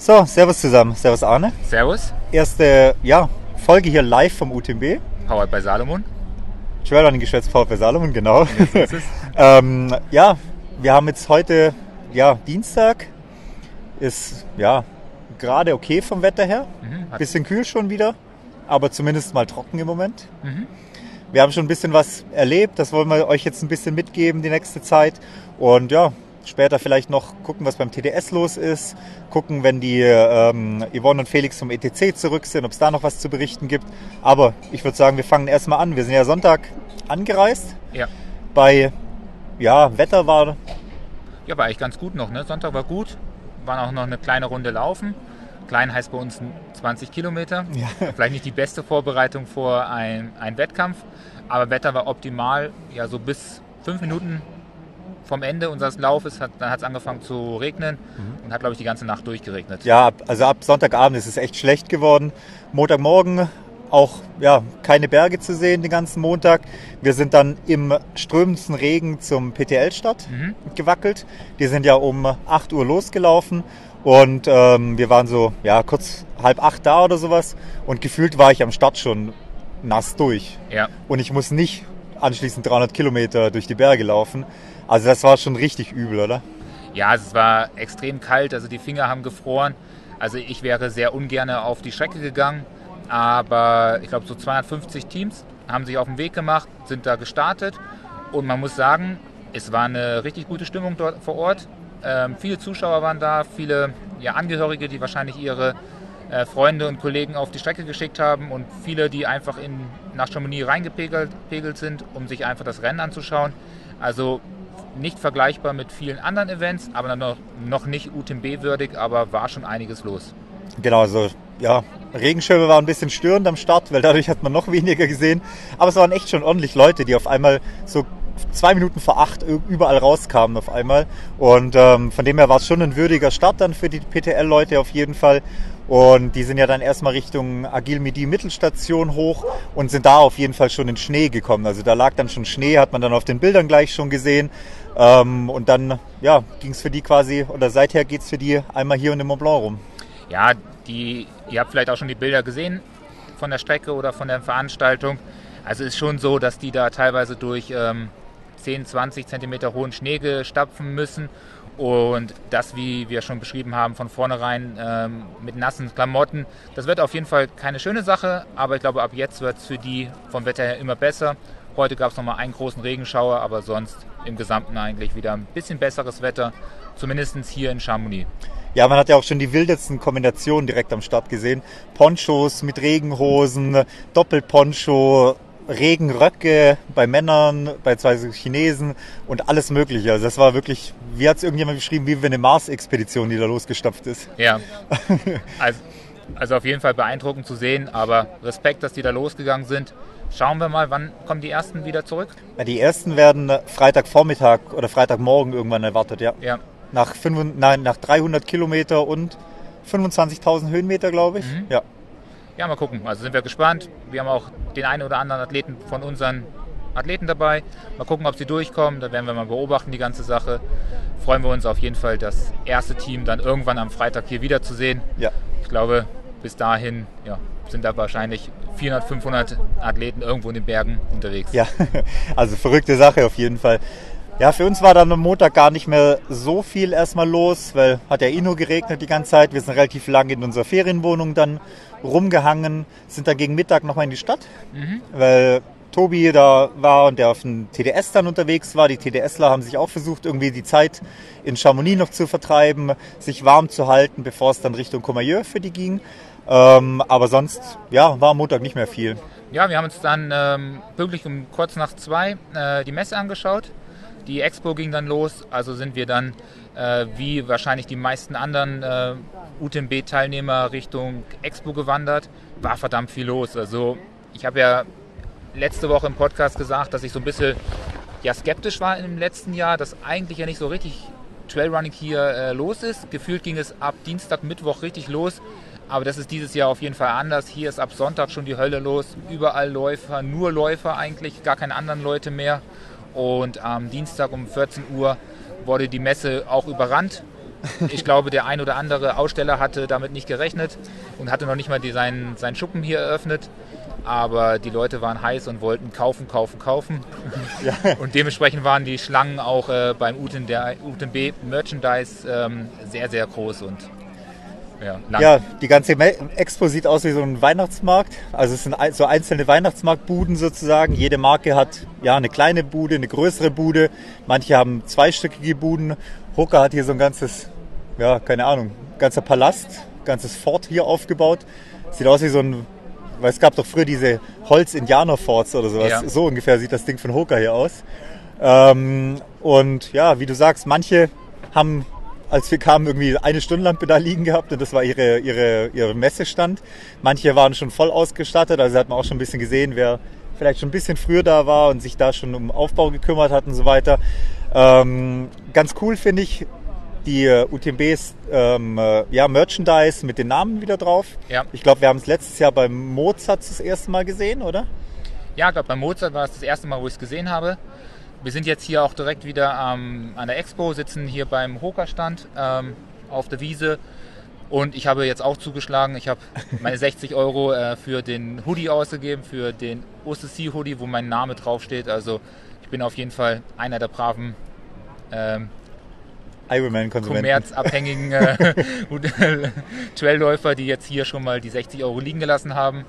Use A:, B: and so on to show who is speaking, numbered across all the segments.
A: So, Servus zusammen. Servus Arne.
B: Servus.
A: Erste ja, Folge hier live vom UTMB.
B: Powered bei Salomon.
A: Trailrunning geschwätzt Powered bei Salomon, genau. ähm, ja, wir haben jetzt heute ja, Dienstag. Ist ja gerade okay vom Wetter her. Mhm, bisschen kühl schon wieder, aber zumindest mal trocken im Moment. Mhm. Wir haben schon ein bisschen was erlebt, das wollen wir euch jetzt ein bisschen mitgeben die nächste Zeit. Und ja, Später vielleicht noch gucken, was beim TDS los ist. Gucken, wenn die ähm, Yvonne und Felix vom ETC zurück sind, ob es da noch was zu berichten gibt. Aber ich würde sagen, wir fangen erstmal an. Wir sind ja Sonntag angereist.
B: Ja.
A: Bei, ja, Wetter war.
B: Ja, war eigentlich ganz gut noch. Ne? Sonntag war gut. Waren auch noch eine kleine Runde laufen. Klein heißt bei uns 20 Kilometer. Ja. Vielleicht nicht die beste Vorbereitung vor einem Wettkampf, aber Wetter war optimal. Ja, so bis fünf Minuten vom Ende unseres Laufes hat, es angefangen zu regnen mhm. und hat, glaube ich, die ganze Nacht durchgeregnet.
A: Ja, also ab Sonntagabend ist es echt schlecht geworden. Montagmorgen auch ja, keine Berge zu sehen den ganzen Montag. Wir sind dann im strömendsten Regen zum PTL-Stadt mhm. gewackelt. Die sind ja um 8 Uhr losgelaufen und ähm, wir waren so ja, kurz halb acht da oder sowas und gefühlt war ich am Start schon nass durch.
B: Ja.
A: Und ich muss nicht anschließend 300 Kilometer durch die Berge laufen. Also das war schon richtig übel, oder?
B: Ja, es war extrem kalt, also die Finger haben gefroren. Also ich wäre sehr ungern auf die Strecke gegangen, aber ich glaube so 250 Teams haben sich auf den Weg gemacht, sind da gestartet und man muss sagen, es war eine richtig gute Stimmung dort vor Ort. Ähm, viele Zuschauer waren da, viele ja, Angehörige, die wahrscheinlich ihre äh, Freunde und Kollegen auf die Strecke geschickt haben und viele, die einfach in, nach Chamonix reingepegelt sind, um sich einfach das Rennen anzuschauen. Also nicht vergleichbar mit vielen anderen Events, aber noch, noch nicht UTMB-würdig, aber war schon einiges los.
A: Genau, also ja, Regenschirme waren ein bisschen störend am Start, weil dadurch hat man noch weniger gesehen. Aber es waren echt schon ordentlich Leute, die auf einmal so zwei Minuten vor acht überall rauskamen auf einmal. Und ähm, von dem her war es schon ein würdiger Start dann für die PTL-Leute auf jeden Fall. Und die sind ja dann erstmal Richtung Agil Midi Mittelstation hoch und sind da auf jeden Fall schon in Schnee gekommen. Also da lag dann schon Schnee, hat man dann auf den Bildern gleich schon gesehen. Ähm, und dann ja, ging es für die quasi, oder seither geht es für die einmal hier und im Mont Blanc rum.
B: Ja, die, ihr habt vielleicht auch schon die Bilder gesehen von der Strecke oder von der Veranstaltung. Also es ist schon so, dass die da teilweise durch ähm, 10, 20 Zentimeter hohen Schnee stapfen müssen. Und das, wie wir schon beschrieben haben, von vornherein ähm, mit nassen Klamotten, das wird auf jeden Fall keine schöne Sache, aber ich glaube, ab jetzt wird es für die vom Wetter her immer besser. Heute gab es nochmal einen großen Regenschauer, aber sonst im Gesamten eigentlich wieder ein bisschen besseres Wetter, zumindest hier in Chamonix.
A: Ja, man hat ja auch schon die wildesten Kombinationen direkt am Start gesehen. Ponchos mit Regenhosen, Doppelponcho, Regenröcke bei Männern, bei zwei Chinesen und alles Mögliche. Also das war wirklich, wie hat es irgendjemand beschrieben, wie eine Mars-Expedition, die da losgestapft ist.
B: Ja, also, also auf jeden Fall beeindruckend zu sehen, aber Respekt, dass die da losgegangen sind. Schauen wir mal, wann kommen die ersten wieder zurück?
A: Die ersten werden Freitagvormittag oder Freitagmorgen irgendwann erwartet, ja.
B: ja.
A: Nach, 5, nein, nach 300 Kilometer und 25.000 Höhenmeter, glaube ich. Mhm.
B: Ja ja, mal gucken. Also sind wir gespannt. Wir haben auch den einen oder anderen Athleten von unseren Athleten dabei. Mal gucken, ob sie durchkommen. Da werden wir mal beobachten, die ganze Sache. Freuen wir uns auf jeden Fall, das erste Team dann irgendwann am Freitag hier wiederzusehen.
A: Ja.
B: Ich glaube, bis dahin ja, sind da wahrscheinlich 400, 500 Athleten irgendwo in den Bergen unterwegs.
A: Ja, also verrückte Sache auf jeden Fall. Ja, für uns war dann am Montag gar nicht mehr so viel erstmal los, weil hat ja eh nur geregnet die ganze Zeit. Wir sind relativ lange in unserer Ferienwohnung dann rumgehangen, sind dann gegen Mittag nochmal in die Stadt, mhm. weil Tobi da war und der auf dem TDS dann unterwegs war. Die TDSler haben sich auch versucht, irgendwie die Zeit in Chamonix noch zu vertreiben, sich warm zu halten, bevor es dann Richtung Comayeur für die ging. Ähm, aber sonst, ja, war am Montag nicht mehr viel.
B: Ja, wir haben uns dann ähm, pünktlich um kurz nach zwei äh, die Messe angeschaut. Die Expo ging dann los, also sind wir dann äh, wie wahrscheinlich die meisten anderen äh, UTMB-Teilnehmer Richtung Expo gewandert. War verdammt viel los. Also ich habe ja letzte Woche im Podcast gesagt, dass ich so ein bisschen ja, skeptisch war im letzten Jahr, dass eigentlich ja nicht so richtig Trailrunning hier äh, los ist. Gefühlt ging es ab Dienstag, Mittwoch richtig los. Aber das ist dieses Jahr auf jeden Fall anders. Hier ist ab Sonntag schon die Hölle los. Überall Läufer, nur Läufer eigentlich, gar keine anderen Leute mehr. Und am Dienstag um 14 Uhr wurde die Messe auch überrannt Ich glaube, der ein oder andere Aussteller hatte damit nicht gerechnet und hatte noch nicht mal die, seinen, seinen Schuppen hier eröffnet. Aber die Leute waren heiß und wollten kaufen, kaufen, kaufen. Ja. Und dementsprechend waren die Schlangen auch äh, beim UTB Merchandise ähm, sehr, sehr groß und
A: ja, ja, die ganze Expo sieht aus wie so ein Weihnachtsmarkt. Also es sind so einzelne Weihnachtsmarktbuden sozusagen. Jede Marke hat ja eine kleine Bude, eine größere Bude. Manche haben zweistöckige Buden. Hooker hat hier so ein ganzes, ja, keine Ahnung, ganzer Palast, ganzes Fort hier aufgebaut. Sieht aus wie so ein, weil es gab doch früher diese Holz-Indianer-Forts oder sowas. Ja. So ungefähr sieht das Ding von Hooker hier aus. Ähm, und ja, wie du sagst, manche haben als wir kamen, irgendwie eine Stundenlampe da liegen gehabt und das war ihre, ihre, ihre Messestand. Manche waren schon voll ausgestattet, also hat man auch schon ein bisschen gesehen, wer vielleicht schon ein bisschen früher da war und sich da schon um Aufbau gekümmert hat und so weiter. Ähm, ganz cool finde ich die äh, UTMBs ähm, äh, ja, Merchandise mit den Namen wieder drauf. Ja. Ich glaube, wir haben es letztes Jahr beim Mozart das erste Mal gesehen, oder?
B: Ja, ich glaube, beim Mozart war es das erste Mal, wo ich es gesehen habe. Wir sind jetzt hier auch direkt wieder ähm, an der Expo, sitzen hier beim Hoka-Stand ähm, auf der Wiese. Und ich habe jetzt auch zugeschlagen. Ich habe meine 60 Euro äh, für den Hoodie ausgegeben, für den OCC Hoodie, wo mein Name draufsteht. Also ich bin auf jeden Fall einer der braven ähm, kommerzabhängigen äh, Trailläufer, die jetzt hier schon mal die 60 Euro liegen gelassen haben.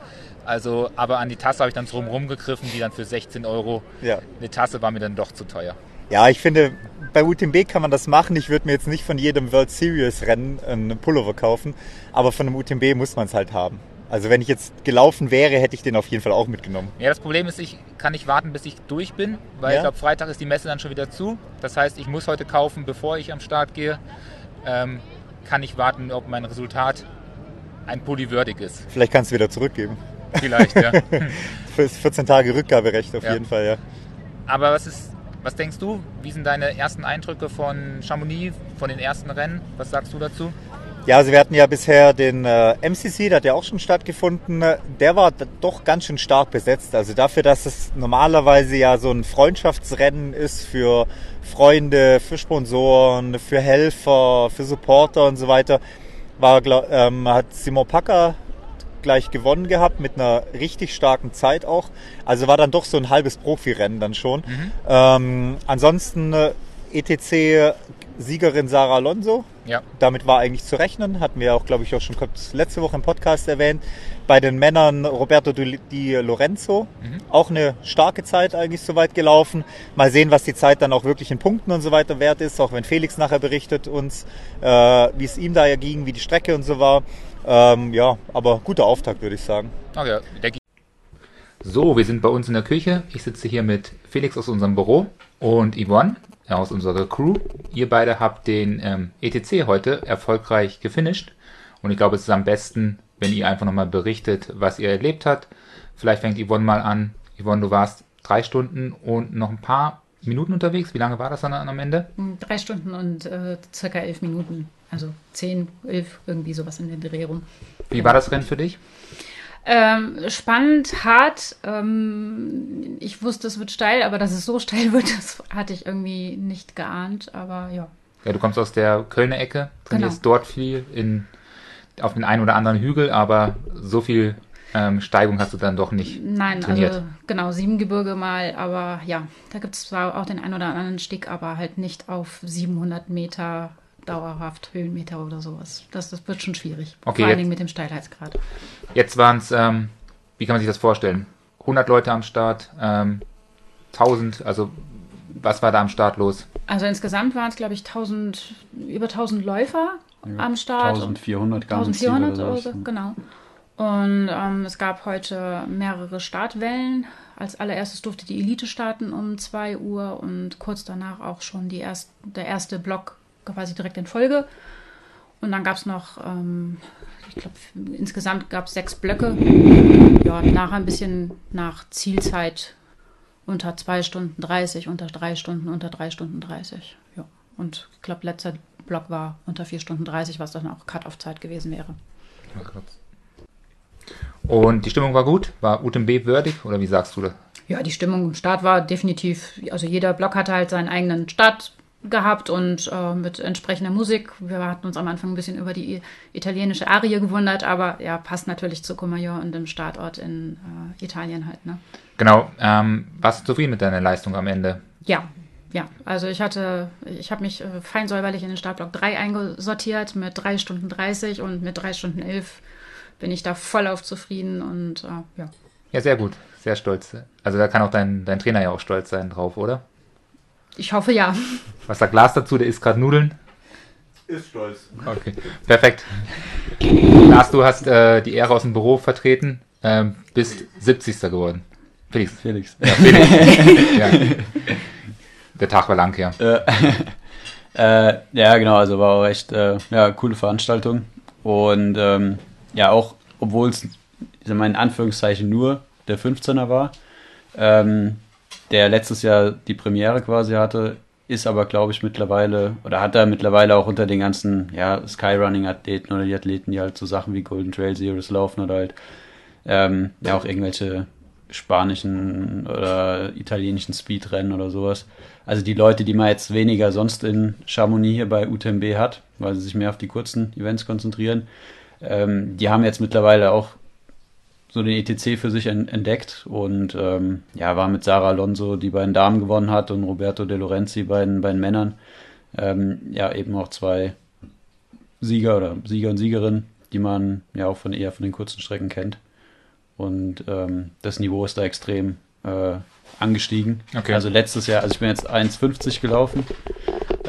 B: Also, aber an die Tasse habe ich dann drumherum gegriffen, die dann für 16 Euro. Ja. Eine Tasse war mir dann doch zu teuer.
A: Ja, ich finde, bei UTMB kann man das machen. Ich würde mir jetzt nicht von jedem World Series Rennen einen Pullover kaufen, aber von einem UTMB muss man es halt haben. Also wenn ich jetzt gelaufen wäre, hätte ich den auf jeden Fall auch mitgenommen.
B: Ja, das Problem ist, ich kann nicht warten, bis ich durch bin, weil ja? ich glaube, Freitag ist die Messe dann schon wieder zu. Das heißt, ich muss heute kaufen, bevor ich am Start gehe. Ähm, kann ich warten, ob mein Resultat ein Pulli würdig ist.
A: Vielleicht kannst du wieder zurückgeben.
B: Vielleicht, ja.
A: Für 14 Tage Rückgaberecht auf ja. jeden Fall, ja.
B: Aber was ist, was denkst du? Wie sind deine ersten Eindrücke von Chamonix, von den ersten Rennen? Was sagst du dazu?
A: Ja, also wir hatten ja bisher den äh, MCC, der hat ja auch schon stattgefunden. Der war doch ganz schön stark besetzt. Also dafür, dass es normalerweise ja so ein Freundschaftsrennen ist für Freunde, für Sponsoren, für Helfer, für Supporter und so weiter, war, ähm, hat Simon Packer gleich gewonnen gehabt mit einer richtig starken Zeit auch. Also war dann doch so ein halbes Profirennen dann schon. Mhm. Ähm, ansonsten äh, ETC-Siegerin Sarah Alonso. Ja. Damit war eigentlich zu rechnen. Hatten wir auch, glaube ich, auch schon letzte Woche im Podcast erwähnt. Bei den Männern Roberto Di Lorenzo. Mhm. Auch eine starke Zeit eigentlich soweit gelaufen. Mal sehen, was die Zeit dann auch wirklich in Punkten und so weiter wert ist. Auch wenn Felix nachher berichtet uns, äh, wie es ihm da ja ging, wie die Strecke und so war. Ähm, ja, aber guter Auftakt, würde ich sagen.
B: Okay, denke so, wir sind bei uns in der Küche. Ich sitze hier mit Felix aus unserem Büro und Yvonne aus unserer Crew. Ihr beide habt den ähm, ETC heute erfolgreich gefinisht. Und ich glaube, es ist am besten, wenn ihr einfach nochmal berichtet, was ihr erlebt habt. Vielleicht fängt Yvonne mal an. Yvonne, du warst drei Stunden und noch ein paar Minuten unterwegs. Wie lange war das dann am Ende?
C: Drei Stunden und äh, circa elf Minuten. Also 10, 11, irgendwie sowas in der Dreh rum.
B: Wie war das Rennen für dich?
C: Ähm, spannend, hart. Ähm, ich wusste, es wird steil, aber dass es so steil wird, das hatte ich irgendwie nicht geahnt. Aber ja.
B: Ja, du kommst aus der Kölner Ecke, trainierst genau. dort viel in, auf den einen oder anderen Hügel, aber so viel ähm, Steigung hast du dann doch nicht
C: Nein, trainiert. also genau, Siebengebirge mal, aber ja, da gibt es zwar auch den einen oder anderen Stick, aber halt nicht auf 700 Meter dauerhaft Höhenmeter oder sowas. Das, das wird schon schwierig.
B: Okay, Vor allen Dingen mit dem Steilheitsgrad. Jetzt waren es, ähm, wie kann man sich das vorstellen? 100 Leute am Start, ähm, 1000, also was war da am Start los?
C: Also insgesamt waren es, glaube ich, 1000, über 1000 Läufer ja, am Start.
A: 1400
C: ganz 1400 oder so, genau. Und ähm, es gab heute mehrere Startwellen. Als allererstes durfte die Elite starten um 2 Uhr und kurz danach auch schon die erst, der erste Block quasi direkt in Folge. Und dann gab es noch, ähm, ich glaube, insgesamt gab es sechs Blöcke. Ja, nachher ein bisschen nach Zielzeit unter 2 Stunden 30, unter 3 Stunden, unter 3 Stunden 30. Ja. Und ich glaube, letzter Block war unter 4 Stunden 30, was dann auch Cut-Off-Zeit gewesen wäre.
B: Und die Stimmung war gut? War UTMB würdig oder wie sagst du das?
C: Ja, die Stimmung im Start war definitiv, also jeder Block hatte halt seinen eigenen Start, gehabt und äh, mit entsprechender Musik. Wir hatten uns am Anfang ein bisschen über die italienische Arie gewundert, aber ja, passt natürlich zu Comayeur und dem Startort in äh, Italien halt. Ne?
B: Genau. Ähm, warst du zufrieden mit deiner Leistung am Ende?
C: Ja, ja. Also ich hatte, ich habe mich äh, fein säuberlich in den Startblock 3 eingesortiert mit 3 Stunden 30 und mit 3 Stunden 11 bin ich da voll auf zufrieden und äh, ja.
B: Ja, sehr gut. Sehr stolz. Also da kann auch dein, dein Trainer ja auch stolz sein drauf, oder?
C: Ich hoffe ja.
B: Was sagt Lars dazu? Der isst gerade Nudeln.
A: Ist stolz.
B: Okay, perfekt. Lars, du hast äh, die Ehre aus dem Büro vertreten, ähm, bist 70. geworden.
D: Felix. Felix.
B: Ja, Felix. ja. Der Tag war lang, ja.
D: Äh, ja, genau, also war auch echt äh, ja, coole Veranstaltung. Und ähm, ja, auch obwohl es, in Anführungszeichen, nur der 15er war, ähm, der letztes Jahr die Premiere quasi hatte, ist aber, glaube ich, mittlerweile, oder hat er mittlerweile auch unter den ganzen, ja, Skyrunning-Athleten oder die Athleten, die halt so Sachen wie Golden Trail Series laufen oder halt, ähm, ja, auch irgendwelche spanischen oder italienischen Speedrennen oder sowas. Also die Leute, die man jetzt weniger sonst in Chamonix hier bei UTMB hat, weil sie sich mehr auf die kurzen Events konzentrieren, ähm, die haben jetzt mittlerweile auch so den ETC für sich entdeckt und ähm, ja, war mit Sarah Alonso, die bei den Damen gewonnen hat, und Roberto De Lorenzi bei den, bei den Männern. Ähm, ja, eben auch zwei Sieger oder Sieger und Siegerinnen, die man ja auch von eher von den kurzen Strecken kennt. Und ähm, das Niveau ist da extrem äh, angestiegen. Okay. Also letztes Jahr, also ich bin jetzt 1,50 gelaufen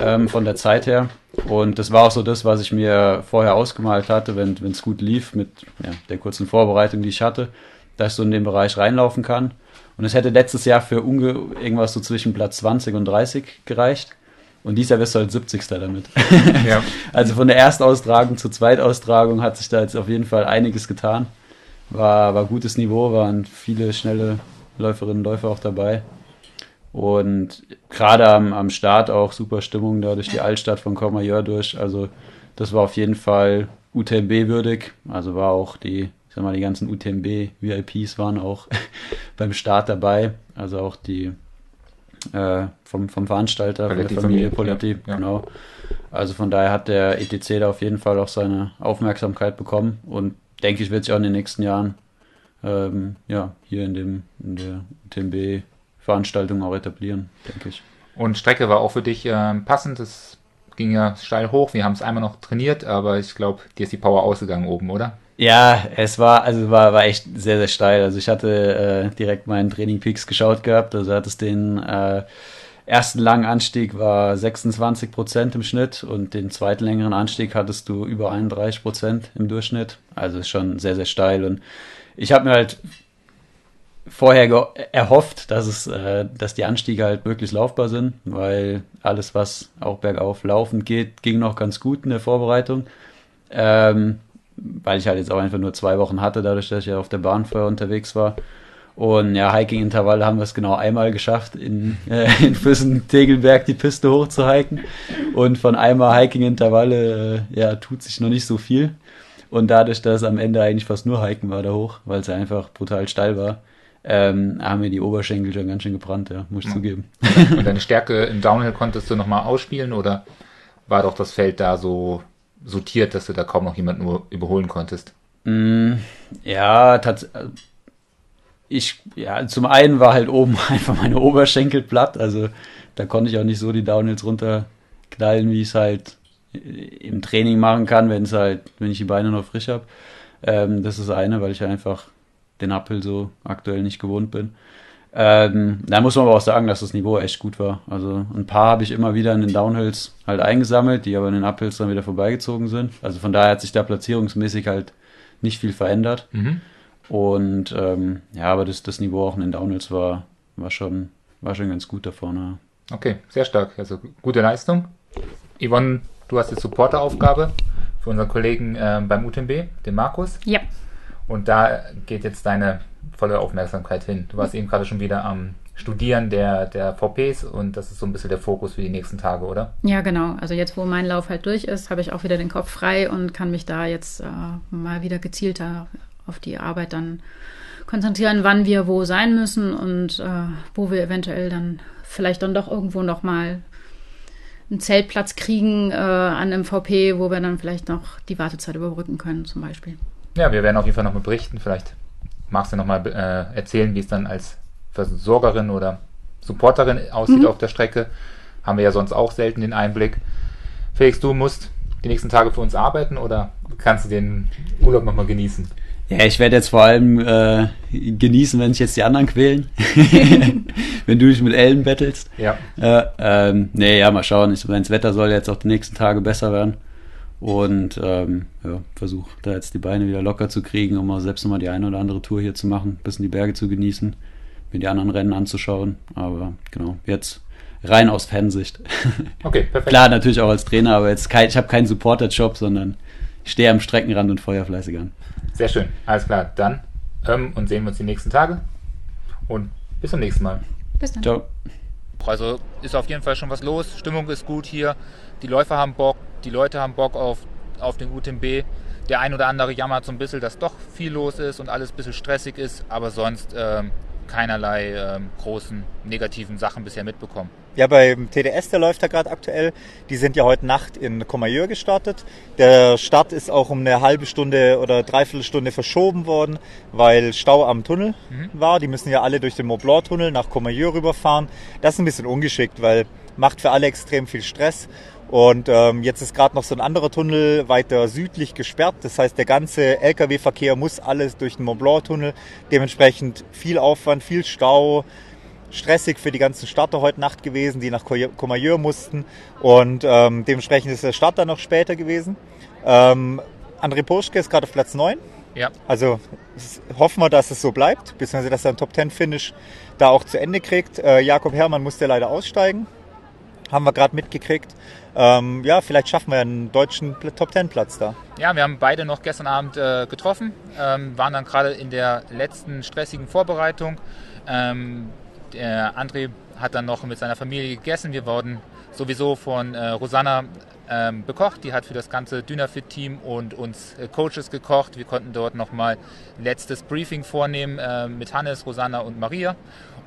D: ähm, von der Zeit her. Und das war auch so das, was ich mir vorher ausgemalt hatte, wenn es gut lief mit ja, der kurzen Vorbereitung, die ich hatte, dass ich so in den Bereich reinlaufen kann. Und es hätte letztes Jahr für unge irgendwas so zwischen Platz 20 und 30 gereicht. Und dieses Jahr wirst du halt 70. damit. Ja. also von der Erstaustragung zur Zweitaustragung hat sich da jetzt auf jeden Fall einiges getan. War, war gutes Niveau, waren viele schnelle Läuferinnen und Läufer auch dabei. Und gerade am, am Start auch super Stimmung da durch die Altstadt von Courmayeur durch. Also das war auf jeden Fall UTMB würdig. Also war auch die, ich sag mal, die ganzen UTMB VIPs waren auch beim Start dabei. Also auch die äh, vom, vom Veranstalter, von der Familie Poletti, ja, genau. Also von daher hat der ETC da auf jeden Fall auch seine Aufmerksamkeit bekommen und denke ich, wird sich auch in den nächsten Jahren ähm, ja, hier in dem in der UTMB Veranstaltung auch etablieren, denke ich.
B: Und Strecke war auch für dich äh, passend. Es ging ja steil hoch. Wir haben es einmal noch trainiert, aber ich glaube, dir ist die Power ausgegangen oben, oder?
D: Ja, es war, also war, war echt sehr, sehr steil. Also ich hatte äh, direkt meinen Training Peaks geschaut gehabt. Also hat es den äh, ersten langen Anstieg war 26 Prozent im Schnitt und den zweiten längeren Anstieg hattest du über 31 Prozent im Durchschnitt. Also ist schon sehr, sehr steil. Und ich habe mir halt vorher erhofft, dass es, äh, dass die Anstiege halt wirklich laufbar sind, weil alles, was auch bergauf laufend geht, ging noch ganz gut in der Vorbereitung. Ähm, weil ich halt jetzt auch einfach nur zwei Wochen hatte, dadurch, dass ich ja auf der Bahn vorher unterwegs war. Und ja, Hiking-Intervalle haben wir es genau einmal geschafft, in, äh, in Füssen-Tegelberg die Piste hochzuhiken. Und von einmal Hiking-Intervalle, äh, ja, tut sich noch nicht so viel. Und dadurch, dass am Ende eigentlich fast nur Hiken war da hoch, weil es einfach brutal steil war, ähm, haben mir die Oberschenkel schon ganz schön gebrannt, ja, muss ich ja. zugeben.
B: Und deine Stärke im Downhill konntest du nochmal ausspielen oder war doch das Feld da so sortiert, dass du da kaum noch jemanden überholen konntest?
D: Mm, ja, tatsächlich. Ich, ja, zum einen war halt oben einfach meine Oberschenkel platt, also da konnte ich auch nicht so die Downhills runterknallen, wie ich es halt im Training machen kann, wenn es halt, wenn ich die Beine noch frisch habe. Ähm, das ist eine, weil ich einfach den Uphill so aktuell nicht gewohnt bin. Ähm, da muss man aber auch sagen, dass das Niveau echt gut war. Also ein paar habe ich immer wieder in den Downhills halt eingesammelt, die aber in den Uphills dann wieder vorbeigezogen sind. Also von daher hat sich da platzierungsmäßig halt nicht viel verändert. Mhm. Und ähm, ja, aber das, das Niveau auch in den Downhills war, war, schon, war schon ganz gut da vorne.
B: Okay, sehr stark. Also gute Leistung. Yvonne, du hast die Supporteraufgabe für unseren Kollegen äh, beim UTMB, den Markus.
C: Ja.
B: Und da geht jetzt deine volle Aufmerksamkeit hin. Du warst eben gerade schon wieder am Studieren der, der VPs und das ist so ein bisschen der Fokus für die nächsten Tage, oder?
C: Ja, genau. Also jetzt, wo mein Lauf halt durch ist, habe ich auch wieder den Kopf frei und kann mich da jetzt äh, mal wieder gezielter auf die Arbeit dann konzentrieren, wann wir wo sein müssen und äh, wo wir eventuell dann vielleicht dann doch irgendwo nochmal einen Zeltplatz kriegen äh, an einem VP, wo wir dann vielleicht noch die Wartezeit überbrücken können, zum Beispiel.
B: Ja, wir werden auf jeden Fall nochmal berichten. Vielleicht magst du nochmal äh, erzählen, wie es dann als Versorgerin oder Supporterin aussieht mhm. auf der Strecke. Haben wir ja sonst auch selten den Einblick. Felix, du musst die nächsten Tage für uns arbeiten oder kannst du den Urlaub nochmal genießen?
D: Ja, ich werde jetzt vor allem äh, genießen, wenn sich jetzt die anderen quälen. wenn du dich mit Ellen bettelst.
B: Ja.
D: Äh, ähm, nee, ja, mal schauen. Ich meine, das Wetter soll jetzt auch die nächsten Tage besser werden. Und ähm, ja, versuche da jetzt die Beine wieder locker zu kriegen, um auch selbst nochmal die eine oder andere Tour hier zu machen, ein bisschen die Berge zu genießen, mir die anderen Rennen anzuschauen. Aber genau, jetzt rein aus Fansicht.
B: Okay, perfekt.
D: Klar, natürlich auch als Trainer, aber jetzt kein, ich habe keinen Supporter-Job, sondern ich stehe am Streckenrand und feuer fleißig an.
B: Sehr schön, alles klar. Dann ähm, und sehen wir uns die nächsten Tage und bis zum nächsten Mal.
C: Bis dann.
D: Ciao.
B: Also ist auf jeden Fall schon was los. Stimmung ist gut hier. Die Läufer haben Bock, die Leute haben Bock auf, auf den UTMB. Der ein oder andere jammert so ein bisschen, dass doch viel los ist und alles ein bisschen stressig ist, aber sonst ähm, keinerlei ähm, großen negativen Sachen bisher mitbekommen.
A: Ja, beim TDS, der läuft ja gerade aktuell. Die sind ja heute Nacht in Comayeur gestartet. Der Start ist auch um eine halbe Stunde oder dreiviertel Stunde verschoben worden, weil Stau am Tunnel mhm. war. Die müssen ja alle durch den Mont Blanc Tunnel nach Comayeur rüberfahren. Das ist ein bisschen ungeschickt, weil macht für alle extrem viel Stress. Und ähm, jetzt ist gerade noch so ein anderer Tunnel weiter südlich gesperrt. Das heißt, der ganze Lkw-Verkehr muss alles durch den Mont Blanc-Tunnel. Dementsprechend viel Aufwand, viel Stau, stressig für die ganzen Starter heute Nacht gewesen, die nach Comayeur mussten. Und ähm, dementsprechend ist der Start dann noch später gewesen. Ähm, André Poschke ist gerade auf Platz 9.
B: Ja.
A: Also hoffen wir, dass es so bleibt, beziehungsweise dass er einen Top-10-Finish da auch zu Ende kriegt. Äh, Jakob Herrmann musste leider aussteigen haben wir gerade mitgekriegt. Ähm, ja, vielleicht schaffen wir einen deutschen Top Ten Platz da.
B: Ja, wir haben beide noch gestern Abend äh, getroffen, ähm, waren dann gerade in der letzten stressigen Vorbereitung. Ähm, André hat dann noch mit seiner Familie gegessen. Wir wurden sowieso von äh, Rosanna ähm, bekocht. Die hat für das ganze Dynafit-Team und uns äh, Coaches gekocht. Wir konnten dort nochmal letztes Briefing vornehmen äh, mit Hannes, Rosanna und Maria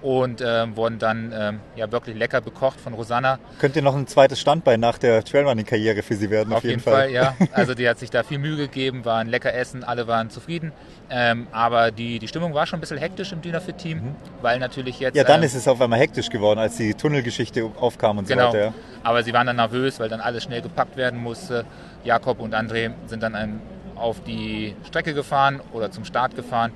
B: und äh, wurden dann ähm, ja wirklich lecker bekocht von Rosanna.
A: Könnte noch ein zweites Standbein nach der Trailrunning-Karriere für sie werden,
B: auf, auf jeden, jeden Fall. Fall. ja. Also die hat sich da viel Mühe gegeben, war ein lecker Essen, alle waren zufrieden. Ähm, aber die, die Stimmung war schon ein bisschen hektisch im Dynafit-Team, mhm. weil natürlich jetzt...
A: Ja, dann ähm, ist es auf einmal hektisch geworden, als die Tunnelgeschichte aufkam und
B: genau.
A: so weiter. Ja.
B: Aber sie waren dann nervös, weil dann alles schnell gepackt werden musste. Jakob und André sind dann auf die Strecke gefahren oder zum Start gefahren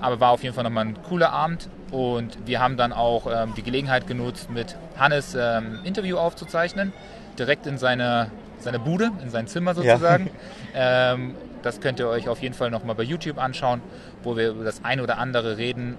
B: aber war auf jeden Fall nochmal ein cooler Abend und wir haben dann auch ähm, die Gelegenheit genutzt, mit Hannes ähm, Interview aufzuzeichnen, direkt in seine, seine Bude, in sein Zimmer sozusagen. Ja. ähm, das könnt ihr euch auf jeden Fall nochmal bei YouTube anschauen, wo wir über das ein oder andere reden,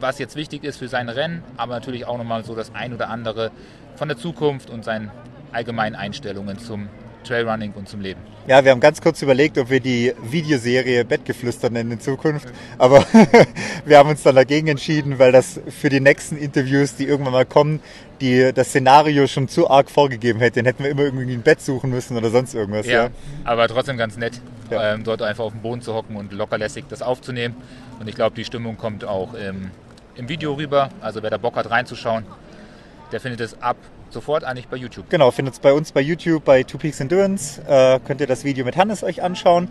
B: was jetzt wichtig ist für sein Rennen, aber natürlich auch nochmal so das ein oder andere von der Zukunft und seinen allgemeinen Einstellungen zum Trailrunning und zum Leben.
A: Ja, wir haben ganz kurz überlegt, ob wir die Videoserie Bettgeflüster nennen in Zukunft. Aber wir haben uns dann dagegen entschieden, weil das für die nächsten Interviews, die irgendwann mal kommen, die das Szenario schon zu arg vorgegeben hätte. Dann hätten wir immer irgendwie ein Bett suchen müssen oder sonst irgendwas.
B: Ja, ja. aber trotzdem ganz nett, ja. ähm, dort einfach auf dem Boden zu hocken und lockerlässig das aufzunehmen. Und ich glaube, die Stimmung kommt auch im, im Video rüber. Also wer da Bock hat reinzuschauen, der findet es ab sofort eigentlich bei YouTube.
A: Genau, findet es bei uns bei YouTube, bei Two Peaks Endurance. Äh, könnt ihr das Video mit Hannes euch anschauen.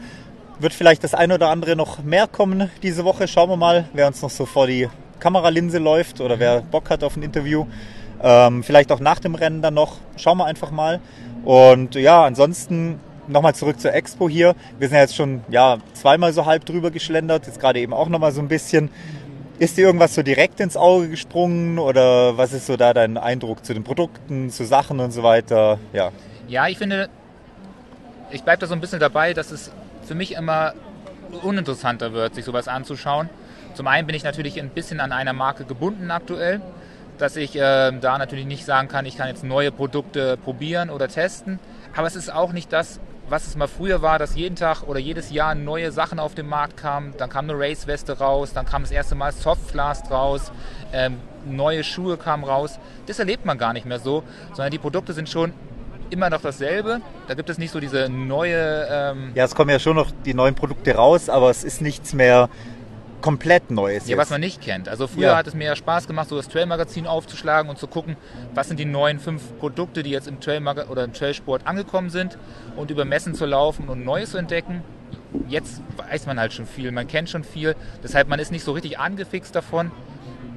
A: Wird vielleicht das eine oder andere noch mehr kommen diese Woche. Schauen wir mal, wer uns noch so vor die Kameralinse läuft oder wer Bock hat auf ein Interview. Ähm, vielleicht auch nach dem Rennen dann noch. Schauen wir einfach mal. Und ja, ansonsten nochmal zurück zur Expo hier. Wir sind jetzt schon ja, zweimal so halb drüber geschlendert. Jetzt gerade eben auch nochmal so ein bisschen. Ist dir irgendwas so direkt ins Auge gesprungen oder was ist so da dein Eindruck zu den Produkten, zu Sachen und so weiter? Ja,
B: ja ich finde, ich bleibe da so ein bisschen dabei, dass es für mich immer uninteressanter wird, sich sowas anzuschauen. Zum einen bin ich natürlich ein bisschen an einer Marke gebunden aktuell, dass ich äh, da natürlich nicht sagen kann, ich kann jetzt neue Produkte probieren oder testen. Aber es ist auch nicht das, was es mal früher war, dass jeden Tag oder jedes Jahr neue Sachen auf den Markt kamen. Dann kam eine Race-Weste raus, dann kam das erste Mal Softblast raus, ähm, neue Schuhe kamen raus. Das erlebt man gar nicht mehr so, sondern die Produkte sind schon immer noch dasselbe. Da gibt es nicht so diese neue. Ähm
A: ja, es kommen ja schon noch die neuen Produkte raus, aber es ist nichts mehr komplett Neues.
B: Ja,
A: jetzt.
B: was man nicht kennt. Also früher
A: Ja.
B: hat es mir ja Spaß gemacht, so das Trail-Magazin aufzuschlagen und zu gucken, was sind die neuen fünf Produkte, die jetzt im Trail oder im Trailsport angekommen sind und über Messen zu laufen und Neues zu entdecken. Jetzt weiß man halt schon viel, man kennt schon viel, deshalb man ist nicht so richtig angefixt davon.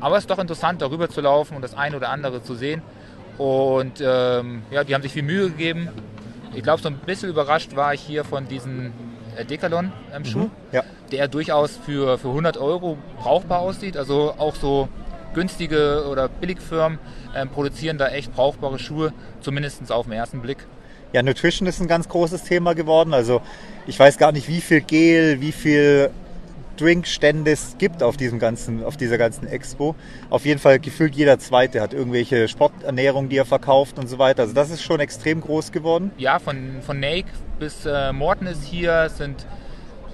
B: Aber es ist doch interessant, darüber zu laufen und das eine oder andere zu sehen. Und ähm, ja, die haben sich viel Mühe gegeben. Ich glaube, so ein bisschen überrascht war ich hier von diesem äh, Decathlon-Schuh
A: Ja.
B: Der durchaus für, für 100 Euro brauchbar aussieht. Also auch so günstige oder Billigfirmen ähm, produzieren da echt brauchbare Schuhe, zumindest auf den ersten Blick.
A: Ja, Nutrition ist ein ganz großes Thema geworden. Also ich weiß gar nicht, wie viel Gel, wie viel Drinkstände es gibt auf diesem ganzen, auf dieser ganzen Expo. Auf jeden Fall gefühlt jeder Zweite hat irgendwelche Sporternährung, die er verkauft und so weiter. Also das ist schon extrem groß geworden.
B: Ja, von, von Nake bis äh, Morton ist hier, sind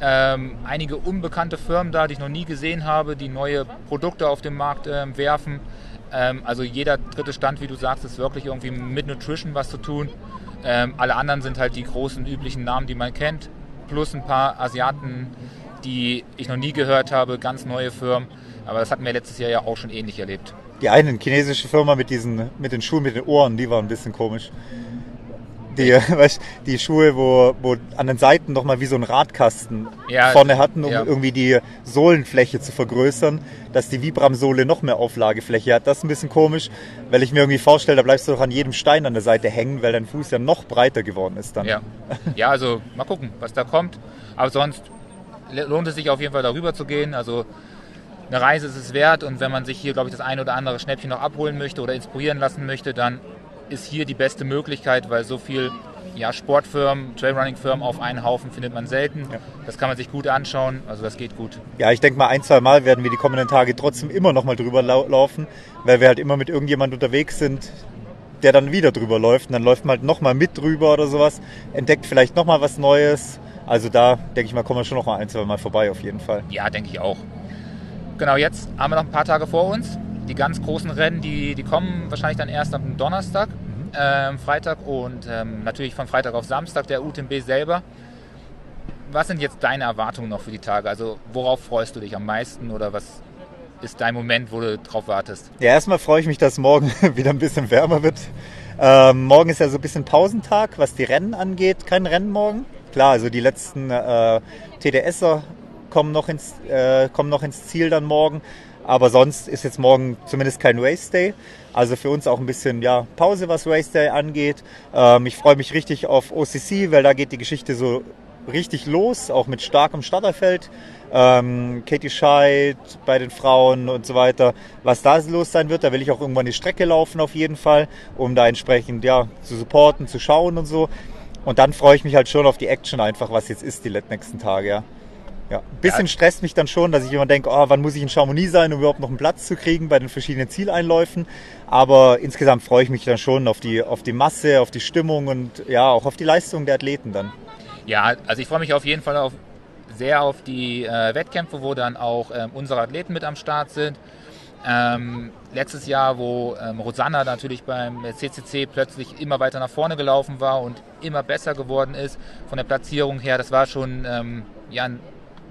B: ähm, einige unbekannte Firmen da, die ich noch nie gesehen habe, die neue Produkte auf den Markt ähm, werfen. Ähm, also jeder dritte Stand, wie du sagst, ist wirklich irgendwie mit Nutrition was zu tun. Ähm, alle anderen sind halt die großen üblichen Namen, die man kennt, plus ein paar Asiaten, die ich noch nie gehört habe, ganz neue Firmen. Aber das hatten wir letztes Jahr ja auch schon ähnlich erlebt.
A: Die eine chinesische Firma mit diesen, mit den Schuhen mit den Ohren, die war ein bisschen komisch. Die, weißt, die Schuhe, wo, wo an den Seiten nochmal wie so ein Radkasten
B: Ja,
A: vorne hatten, um
B: ja.
A: irgendwie die Sohlenfläche zu vergrößern, dass die Vibram-Sohle noch mehr Auflagefläche hat. Das ist ein bisschen komisch, weil ich mir irgendwie vorstelle, da bleibst du doch an jedem Stein an der Seite hängen, weil dein Fuß ja noch breiter geworden ist dann.
B: Ja. ja, also mal gucken, was da kommt. Aber sonst lohnt es sich auf jeden Fall darüber zu gehen. Also eine Reise ist es wert und wenn man sich hier, glaube ich, das ein oder andere Schnäppchen noch abholen möchte oder inspirieren lassen möchte, dann ist hier die beste Möglichkeit, weil so viel ja, Sportfirmen, Trailrunning-Firmen auf einen Haufen findet man selten.
A: Ja.
B: Das kann man sich gut anschauen, also das geht gut.
A: Ja, ich denke mal, ein, zwei Mal werden wir die kommenden Tage trotzdem immer noch mal drüber lau laufen, weil wir halt immer mit irgendjemand unterwegs sind, der dann wieder drüber läuft. Und dann läuft man halt noch mal mit drüber oder sowas, entdeckt vielleicht noch mal was Neues. Also da, denke ich mal, kommen wir schon noch mal ein, zwei Mal vorbei auf jeden Fall.
B: Ja, denke ich auch. Genau, jetzt haben wir noch ein paar Tage vor uns. Die ganz großen Rennen, die, die kommen wahrscheinlich dann erst am Donnerstag, ähm, Freitag und ähm, natürlich von Freitag auf Samstag der UTMB selber. Was sind jetzt deine Erwartungen noch für die Tage? Also worauf freust du dich am meisten oder was ist dein Moment, wo du drauf wartest?
A: Ja, erstmal freue ich mich, dass morgen wieder ein bisschen wärmer wird. Ähm, morgen ist ja so ein bisschen Pausentag, was die Rennen angeht. Kein Rennen morgen. Klar, also die letzten äh, TDSer kommen noch, ins, äh, kommen noch ins Ziel dann morgen. Aber sonst ist jetzt morgen zumindest kein Race Day. Also für uns auch ein bisschen ja, Pause, was Race Day angeht. Ähm, ich freue mich richtig auf OCC, weil da geht die Geschichte so richtig los, auch mit starkem Starterfeld. Ähm, Katie Scheid bei den Frauen und so weiter. Was da los sein wird, da will ich auch irgendwann die Strecke laufen auf jeden Fall, um da entsprechend ja, zu supporten, zu schauen und so. Und dann freue ich mich halt schon auf die Action einfach, was jetzt ist die nächsten Tage. Ja. Ja, ein bisschen
B: Ja.
A: stresst mich dann schon, dass ich immer denke, oh, wann muss ich in Chamonix sein, um überhaupt noch einen Platz zu kriegen bei den verschiedenen Zieleinläufen. Aber insgesamt freue ich mich dann schon auf die, auf die Masse, auf die Stimmung und ja, auch auf die Leistung der Athleten dann.
B: Ja, also ich freue mich auf jeden Fall auf, sehr auf die äh, Wettkämpfe, wo dann auch ähm, unsere Athleten mit am Start sind. Ähm, letztes Jahr, wo ähm, Rosanna natürlich beim CCC plötzlich immer weiter nach vorne gelaufen war und immer besser geworden ist von der Platzierung her, das war schon ähm, ja, ein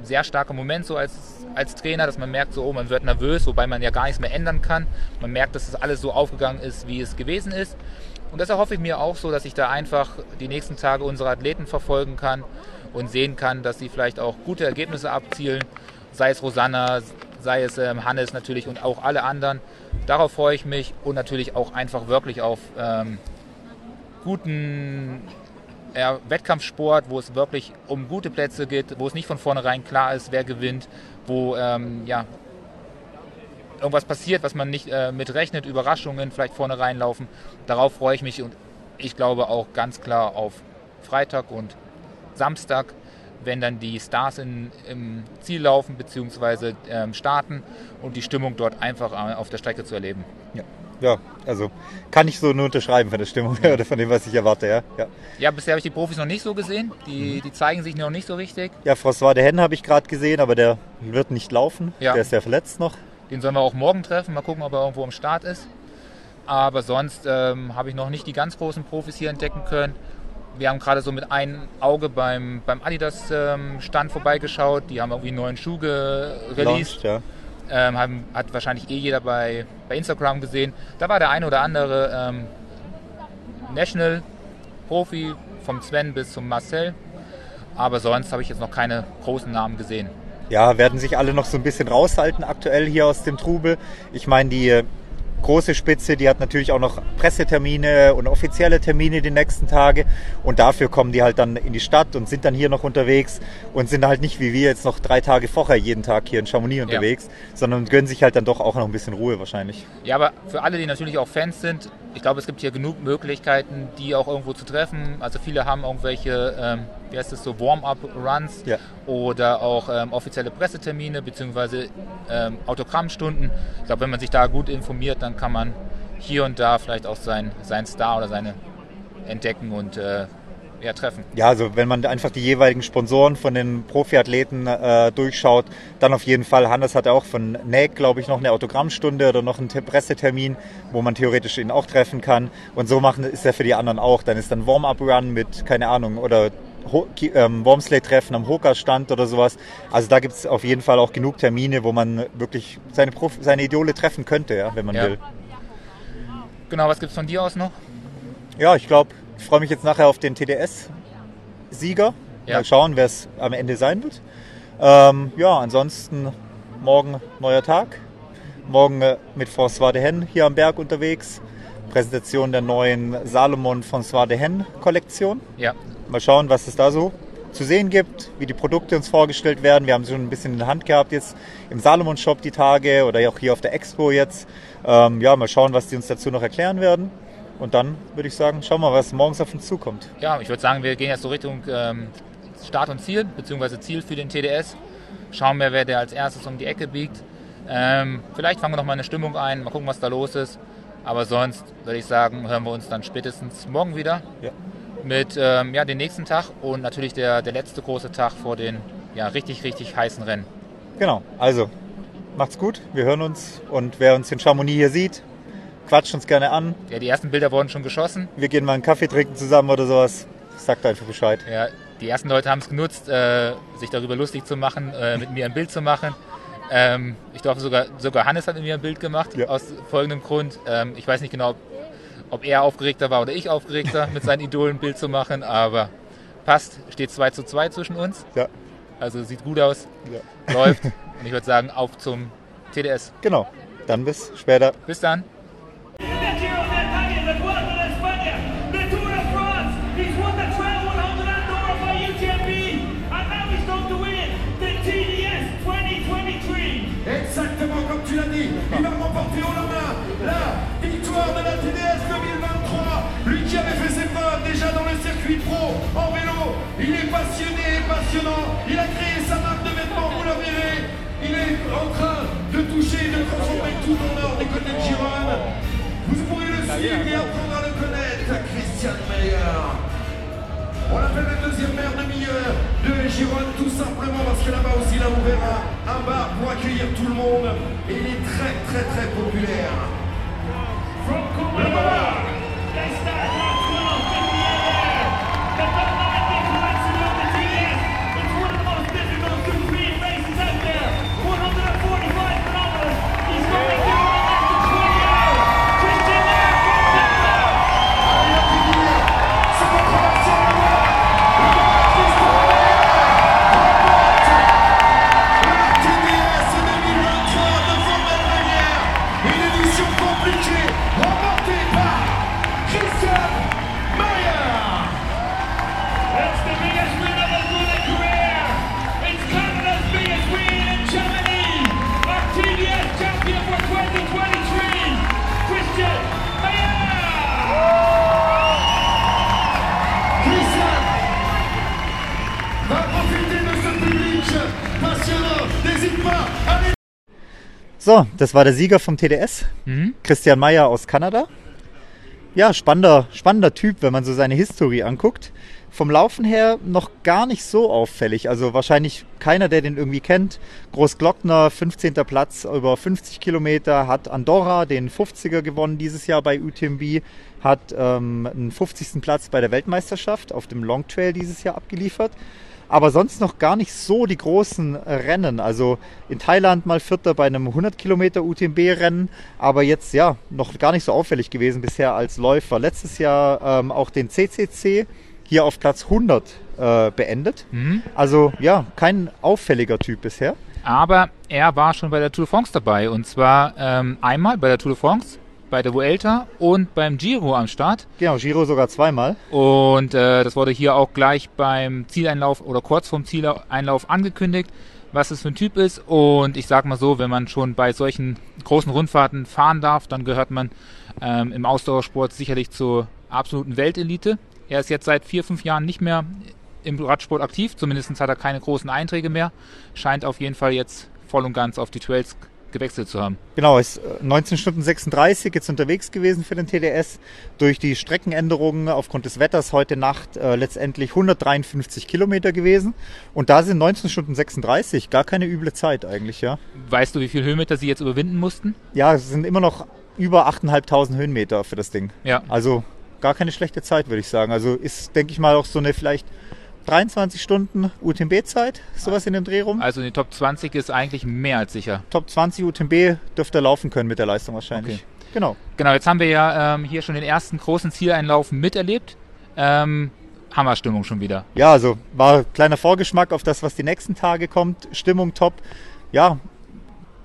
B: sehr starker Moment so als, als Trainer, dass man merkt, so, oh, man wird nervös, wobei man ja gar nichts mehr ändern kann. Man merkt, dass das alles so aufgegangen ist, wie es gewesen ist. Und das erhoffe ich mir auch so, dass ich da einfach die nächsten Tage unsere Athleten verfolgen kann und sehen kann, dass sie vielleicht auch gute Ergebnisse abzielen, sei es Rosanna, sei es ähm, Hannes natürlich und auch alle anderen. Darauf freue ich mich und natürlich auch einfach wirklich auf ähm, guten ja, Wettkampfsport, wo es wirklich um gute Plätze geht, wo es nicht von vornherein klar ist, wer gewinnt, wo ähm, ja, irgendwas passiert, was man nicht äh, mit rechnet, Überraschungen vielleicht vorne reinlaufen. Darauf freue ich mich und ich glaube auch ganz klar auf Freitag und Samstag, wenn dann die Stars in, im Ziel laufen bzw. Ähm, starten und die Stimmung dort einfach äh, auf der Strecke zu erleben.
A: Ja, ja also kann ich so nur unterschreiben von der Stimmung her oder von dem, was ich erwarte. Ja, ja.
B: Ja, bisher habe ich die Profis noch nicht so gesehen. Die, die zeigen sich noch nicht so richtig.
A: ja François de Hen habe ich gerade gesehen, aber der wird nicht laufen.
B: Ja.
A: Der ist ja verletzt noch.
B: Den sollen wir auch morgen treffen. Mal gucken, ob er irgendwo am Start ist. Aber sonst ähm, habe ich noch nicht die ganz großen Profis hier entdecken können. wir haben gerade so mit einem Auge beim, beim Adidas-Stand ähm, vorbeigeschaut. Die haben irgendwie einen neuen Schuh released. Ja. Ähm, haben, hat wahrscheinlich eh jeder bei, bei Instagram gesehen. Da war der eine oder andere ähm, National-Profi, vom Sven bis zum Marcel. Aber sonst habe ich jetzt noch keine großen Namen gesehen.
A: Ja, werden sich alle noch so ein bisschen raushalten aktuell hier aus dem Trubel. Ich meine, die große Spitze, die hat natürlich auch noch Pressetermine und offizielle Termine die nächsten Tage. Und dafür kommen die halt dann in die Stadt und sind dann hier noch unterwegs und sind halt nicht wie wir jetzt noch drei Tage vorher jeden Tag hier in Chamonix unterwegs, ja. sondern gönnen sich halt dann doch auch noch ein bisschen Ruhe wahrscheinlich.
B: Ja, aber für alle, die natürlich auch Fans sind, ich glaube, es gibt hier genug Möglichkeiten, die auch irgendwo zu treffen. Also viele haben irgendwelche, ähm, wie heißt es so, Warm-up-Runs ja. oder auch ähm, offizielle Pressetermine bzw. Ähm, Autogrammstunden. Ich glaube, wenn man sich da gut informiert, dann kann man hier und da vielleicht auch sein, sein Star oder seine entdecken und äh, ja, treffen.
A: Ja, also wenn man einfach die jeweiligen Sponsoren von den Profiathleten äh, durchschaut, dann auf jeden Fall. Hannes hatte auch von NAC, glaube ich, noch eine Autogrammstunde oder noch einen Pressetermin, wo man theoretisch ihn auch treffen kann. Und so machen ist er für die anderen auch. Dann ist dann Warm-Up-Run mit, keine Ahnung, oder ähm, Wormsley-Treffen am Hoka-Stand oder sowas. Also da gibt es auf jeden Fall auch genug Termine, wo man wirklich seine, Prof seine Idole treffen könnte, ja, wenn man ja. will.
B: Genau, was gibt es von dir aus noch?
A: Ja, ich glaube, ich freue mich jetzt nachher auf den TDS-Sieger. Ja. Mal schauen, wer es am Ende sein wird. Ähm, ja, ansonsten morgen neuer Tag. Morgen äh, mit François de Hen hier am Berg unterwegs. Präsentation der neuen Salomon François de Hen Kollektion. Ja. Mal schauen, was es da so zu sehen gibt, wie die Produkte uns vorgestellt werden. Wir haben sie schon ein bisschen in der Hand gehabt jetzt im Salomon Shop die Tage oder auch hier auf der Expo jetzt. Ähm, ja, mal schauen, was die uns dazu noch erklären werden. Und dann würde ich sagen, schauen wir mal, was morgens auf uns zukommt.
B: Ja, ich würde sagen, wir gehen jetzt so Richtung ähm, Start und Ziel, beziehungsweise Ziel für den TDS. Schauen wir, wer der als erstes um die Ecke biegt. Ähm, vielleicht fangen wir noch mal eine Stimmung ein, mal gucken, was da los ist. Aber sonst würde ich sagen, hören wir uns dann spätestens morgen wieder ja. mit ähm, ja, den nächsten Tag und natürlich der, der letzte große Tag vor den ja, richtig, richtig heißen Rennen.
A: Genau, also macht's gut, wir hören uns und wer uns in Chamonix hier sieht, quatscht uns gerne an.
B: Ja, die ersten Bilder wurden schon geschossen.
A: Wir gehen mal einen Kaffee trinken zusammen oder sowas. Sagt einfach Bescheid.
B: Ja, die ersten Leute haben es genutzt, äh, sich darüber lustig zu machen, äh, mit mir ein Bild zu machen. Ähm, ich glaube sogar, sogar Hannes hat mit mir ein Bild gemacht, ja. aus folgendem Grund. Ähm, ich weiß nicht genau, ob er aufgeregter war oder ich aufgeregter, mit seinen Idolen ein Bild zu machen, aber passt, steht 2 zu 2 zwischen uns. Ja. Also sieht gut aus, ja. läuft. Und ich würde sagen, auf zum TDS.
A: Genau. Dann bis später.
B: Bis dann.
E: En train de toucher, de transformer tout en or des côtés de Gironne. Vous pourrez le suivre et apprendre à le connaître, Christian Meyer. On l'appelle le deuxième maire de milieu de Gironne, tout simplement parce que là-bas aussi, là, on verra un bar pour accueillir tout le monde. Et il est très, très, très populaire.
A: So, das war der Sieger vom TDS, mhm. Christian Meyer aus Kanada. Ja, spannender, spannender Typ, wenn man so seine Historie anguckt. vom Laufen her noch gar nicht so auffällig. Also wahrscheinlich keiner, der den irgendwie kennt. Großglockner, 15. Platz über 50 Kilometer, hat Andorra den 50er gewonnen dieses Jahr bei UTMB, hat ähm, einen 50. Platz bei der Weltmeisterschaft auf dem Long Trail dieses Jahr abgeliefert. Aber sonst noch gar nicht so die großen Rennen. Also in Thailand mal Vierter bei einem 100 Kilometer UTMB-Rennen, aber jetzt ja noch gar nicht so auffällig gewesen bisher als Läufer. Letztes Jahr ähm, auch den CCC hier auf Platz 100 äh, beendet.
B: Mhm.
A: Also ja, kein auffälliger Typ bisher.
B: Aber er war schon bei der Tour de France dabei. Und zwar ähm, einmal bei der Tour de France, bei der Vuelta und beim Giro am Start.
A: Genau, Giro sogar zweimal.
B: Und äh, das wurde hier auch gleich beim Zieleinlauf oder kurz vorm Zieleinlauf angekündigt, was es für ein Typ ist. Und ich sag mal so, wenn man schon bei solchen großen Rundfahrten fahren darf, dann gehört man ähm, im Ausdauersport sicherlich zur absoluten Weltelite. Er ist jetzt seit vier, fünf Jahren nicht mehr im Radsport aktiv. Zumindest hat er keine großen Einträge mehr. Scheint auf jeden Fall jetzt voll und ganz auf die Trails gewechselt zu haben.
A: Genau, ist äh, 19 Stunden 36 jetzt unterwegs gewesen für den TDS. Durch die Streckenänderungen aufgrund des Wetters heute Nacht äh, letztendlich 153 Kilometer gewesen. Und da sind 19 Stunden 36 gar keine üble Zeit eigentlich, ja.
B: Weißt du, wie viele Höhenmeter sie jetzt überwinden mussten?
A: Ja, es sind immer noch über 8.500 Höhenmeter für das Ding.
B: Ja.
A: Also gar keine schlechte Zeit, würde ich sagen. Also ist, denke ich mal, auch so eine vielleicht 23 Stunden UTMB-Zeit, sowas in dem Dreh rum.
B: Also in die Top 20 ist eigentlich mehr als sicher.
A: Top 20 UTMB dürfte er laufen können mit der Leistung wahrscheinlich.
B: Okay.
A: Genau.
B: Genau, jetzt haben wir ja ähm, hier schon den ersten großen Zieleinlauf miterlebt. Ähm, Hammerstimmung schon wieder.
A: Ja, also war ein kleiner Vorgeschmack auf das, was die nächsten Tage kommt. Stimmung top. Ja,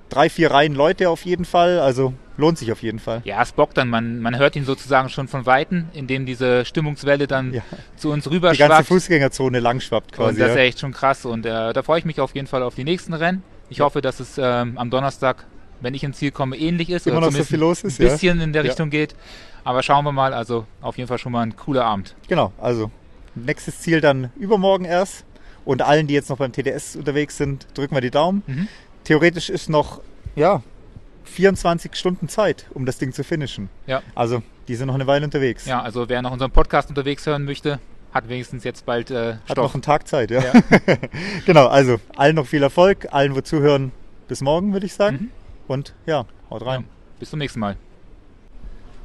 A: drei, vier Reihen Leute auf jeden Fall. Also lohnt sich auf jeden Fall.
B: Ja, es bockt dann. Man, man hört ihn sozusagen schon von Weitem, indem diese Stimmungswelle dann
A: Ja.
B: zu uns
A: Die ganze. Fußgängerzone langschwappt
B: Und
A: quasi.
B: das ist
A: ja.
B: echt schon krass. Und äh, da freue ich mich auf jeden Fall auf die nächsten Rennen. Ich hoffe, dass es ähm, am Donnerstag, wenn ich ins Ziel komme, ähnlich ist.
A: Immer
B: oder
A: noch so viel los ist,
B: Ein
A: ja.
B: bisschen in der
A: Ja.
B: Richtung geht. Aber schauen wir mal. Also auf jeden Fall schon mal ein cooler Abend.
A: Genau, also nächstes Ziel dann übermorgen erst. Und allen, die jetzt noch beim TDS unterwegs sind, drücken wir die Daumen.
B: Mhm.
A: Theoretisch ist noch, ja, 24 Stunden Zeit, um das Ding zu finishen.
B: Ja.
A: Also, die sind noch eine Weile unterwegs.
B: Ja, also wer noch unseren Podcast unterwegs hören möchte, hat wenigstens jetzt bald äh,
A: Hat noch einen Tag Zeit, ja.
B: Ja.
A: genau, also allen noch viel Erfolg, allen, wo zuhören, bis morgen, würde ich sagen.
B: Mhm.
A: Und ja, haut rein.
B: Ja. Bis zum nächsten Mal.